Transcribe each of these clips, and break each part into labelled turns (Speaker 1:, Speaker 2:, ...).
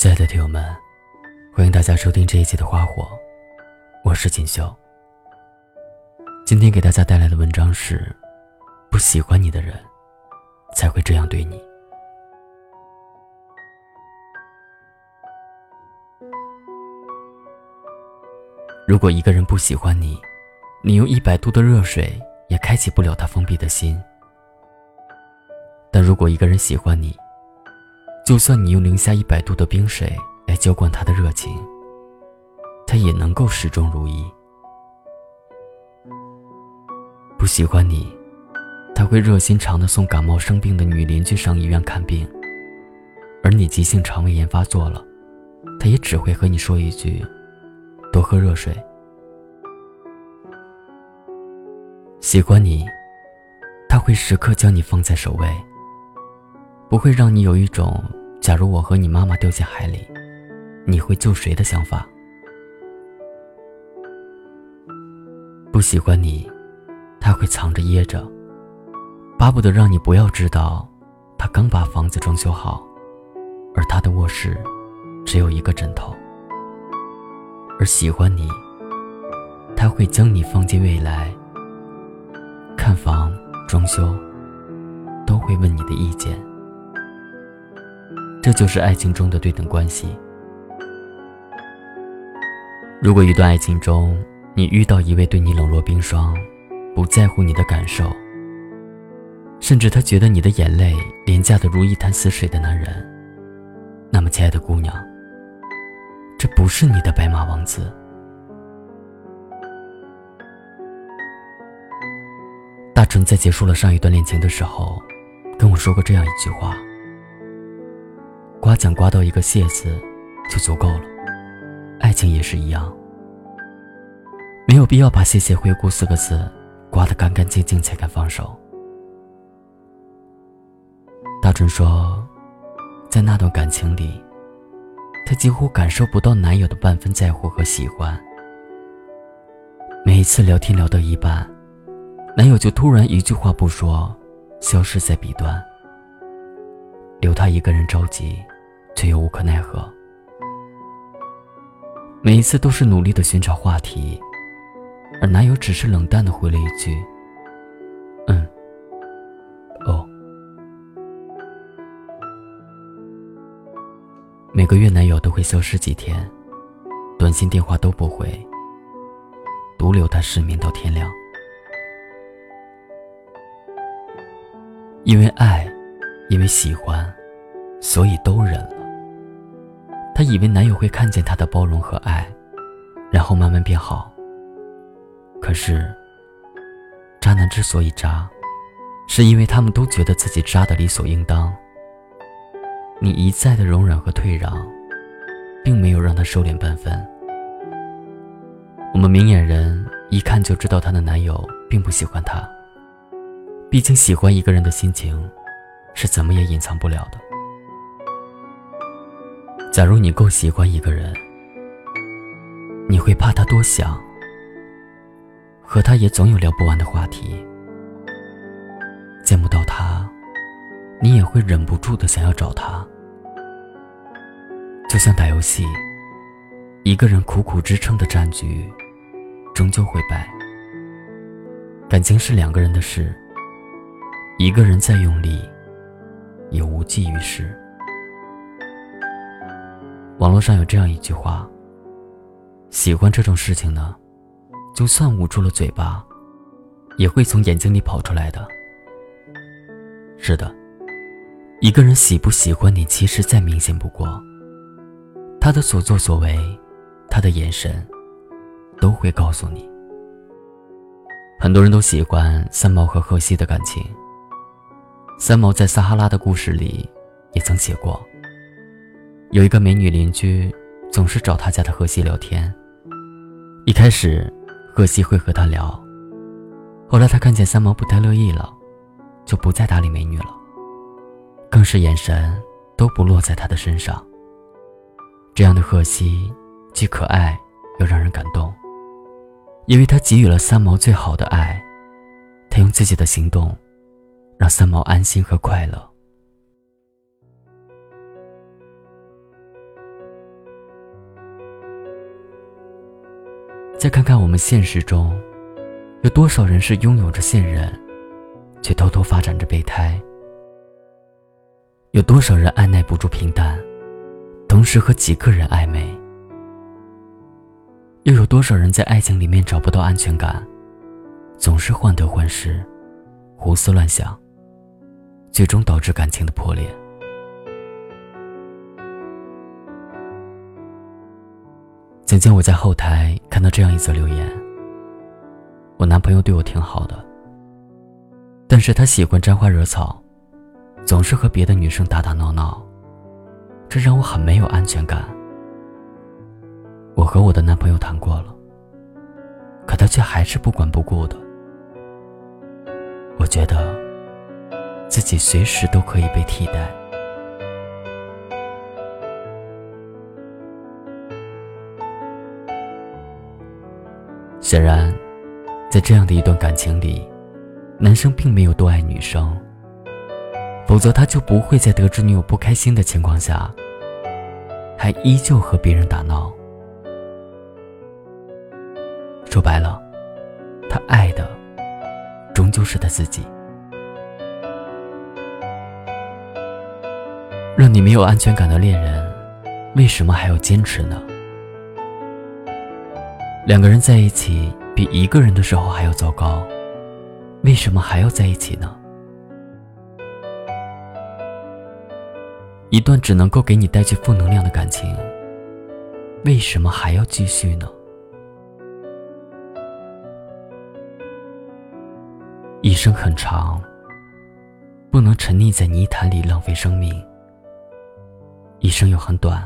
Speaker 1: 亲爱的听友们，欢迎大家收听这一期的《花火》，我是锦绣。今天给大家带来的文章是：不喜欢你的人，才会这样对你。如果一个人不喜欢你，你用一百度的热水也开启不了他封闭的心。但如果一个人喜欢你，就算你用零下一百度的冰水来浇灌他的热情，他也能够始终如一。不喜欢你，他会热心肠的送感冒生病的女邻居上医院看病，而你急性肠胃炎发作了，他也只会和你说一句：“多喝热水。”喜欢你，他会时刻将你放在首位。不会让你有一种假如我和你妈妈掉进海里，你会救谁的想法。不喜欢你，他会藏着掖着，巴不得让你不要知道，他刚把房子装修好，而他的卧室只有一个枕头。而喜欢你，他会将你放进未来，看房装修，都会问你的意见。这就是爱情中的对等关系。如果一段爱情中，你遇到一位对你冷若冰霜、不在乎你的感受，甚至他觉得你的眼泪廉价的如一潭死水的男人，那么，亲爱的姑娘，这不是你的白马王子。大纯在结束了上一段恋情的时候，跟我说过这样一句话。刮奖刮到一个谢字，就足够了。爱情也是一样，没有必要把“谢谢惠顾”四个字刮得干干净净才敢放手。大春说，在那段感情里，她几乎感受不到男友的半分在乎和喜欢。每一次聊天聊到一半，男友就突然一句话不说，消失在彼端。留他一个人着急，却又无可奈何。每一次都是努力的寻找话题，而男友只是冷淡的回了一句：“嗯，哦。”每个月男友都会消失几天，短信电话都不回，独留他失眠到天亮。因为爱。因为喜欢，所以都忍了。她以为男友会看见她的包容和爱，然后慢慢变好。可是，渣男之所以渣，是因为他们都觉得自己渣的理所应当。你一再的容忍和退让，并没有让他收敛半分。我们明眼人一看就知道她的男友并不喜欢她。毕竟，喜欢一个人的心情。是怎么也隐藏不了的。假如你够喜欢一个人，你会怕他多想，和他也总有聊不完的话题。见不到他，你也会忍不住的想要找他。就像打游戏，一个人苦苦支撑的战局，终究会败。感情是两个人的事，一个人再用力。也无济于事。网络上有这样一句话：“喜欢这种事情呢，就算捂住了嘴巴，也会从眼睛里跑出来的。”是的，一个人喜不喜欢你，其实再明显不过，他的所作所为，他的眼神，都会告诉你。很多人都喜欢三毛和荷西的感情。三毛在《撒哈拉的故事》里也曾写过，有一个美女邻居总是找他家的荷西聊天。一开始，荷西会和他聊，后来他看见三毛不太乐意了，就不再搭理美女了，更是眼神都不落在他的身上。这样的荷西既可爱又让人感动，因为他给予了三毛最好的爱，他用自己的行动。让三毛安心和快乐。再看看我们现实中，有多少人是拥有着现任，却偷偷发展着备胎？有多少人按耐不住平淡，同时和几个人暧昧？又有多少人在爱情里面找不到安全感，总是患得患失，胡思乱想，最终导致感情的破裂？曾经我在后台看到这样一则留言：我男朋友对我挺好的，但是他喜欢沾花惹草，总是和别的女生打打闹闹，这让我很没有安全感。我和我的男朋友谈过了，可他却还是不管不顾的。我觉得自己随时都可以被替代。显然，在这样的一段感情里，男生并没有多爱女生，否则他就不会在得知女友不开心的情况下，还依旧和别人打闹。说白了，他爱的终究是他自己。让你没有安全感的恋人，为什么还要坚持呢？两个人在一起比一个人的时候还要糟糕，为什么还要在一起呢？一段只能够给你带去负能量的感情，为什么还要继续呢？一生很长，不能沉溺在泥潭里浪费生命；一生又很短，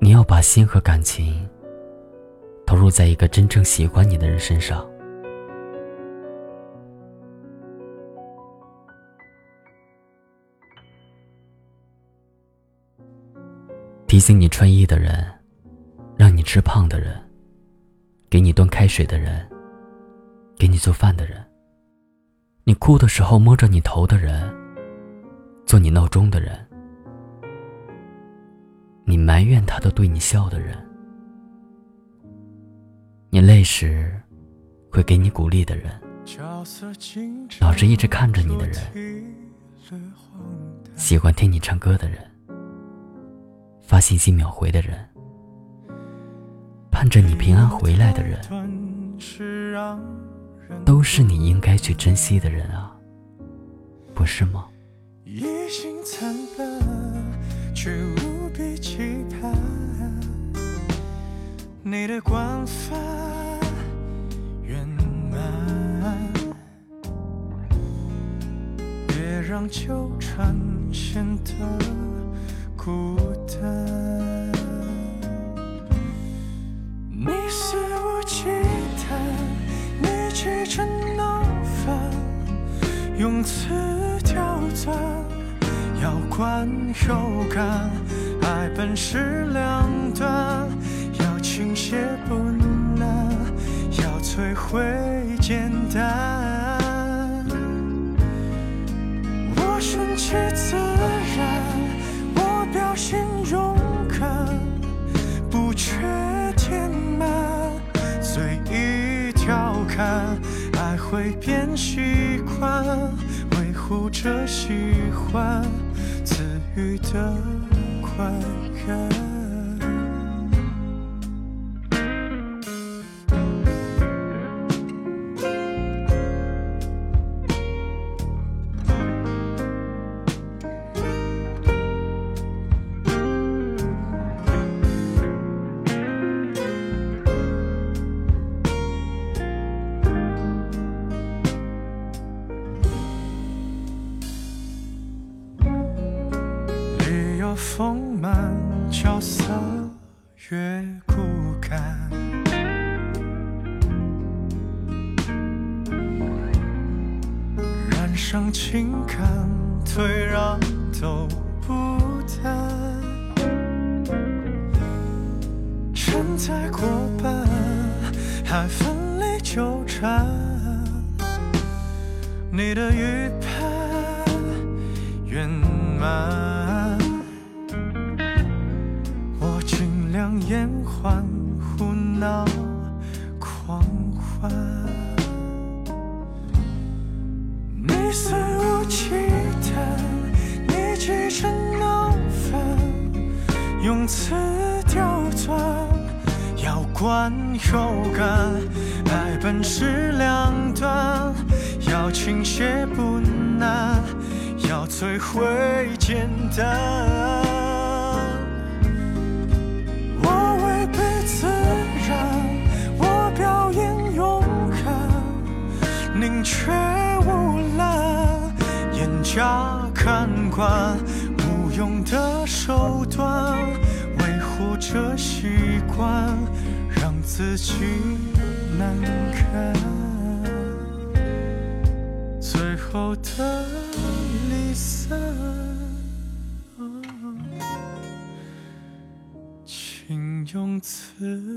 Speaker 1: 你要把心和感情。投入在一个真正喜欢你的人身上。提醒你穿衣的人，让你吃胖的人，给你端开水的人，给你做饭的人，你哭的时候摸着你头的人，做你闹钟的人，你埋怨他都对你笑的人。你累时，会给你鼓励的人；老是一直看着你的人；喜欢听你唱歌的人；发信息秒回的人；盼着你平安回来的人，都是你应该去珍惜的人啊，不是吗？一心惨却无比期盼。你的光发圆满，别让纠缠显得孤单。你肆无忌惮，你气成闹翻，用词刁钻，要观又干，爱本是两端。倾泻不难，要摧毁简单。我顺其自然，我表现勇敢，不缺填满，随意调侃，爱会变习惯，维护着喜欢，赐予的快感。丰满角色越骨感，染上情感，退让都不谈，承载过半，还奋力纠缠，你的预判圆满。演欢胡闹
Speaker 2: 狂欢，你肆无忌惮，你继承难分。用词刁钻，要观后感。爱本是两端，要倾斜不难，要摧毁简单。极难堪。最后的离散请用词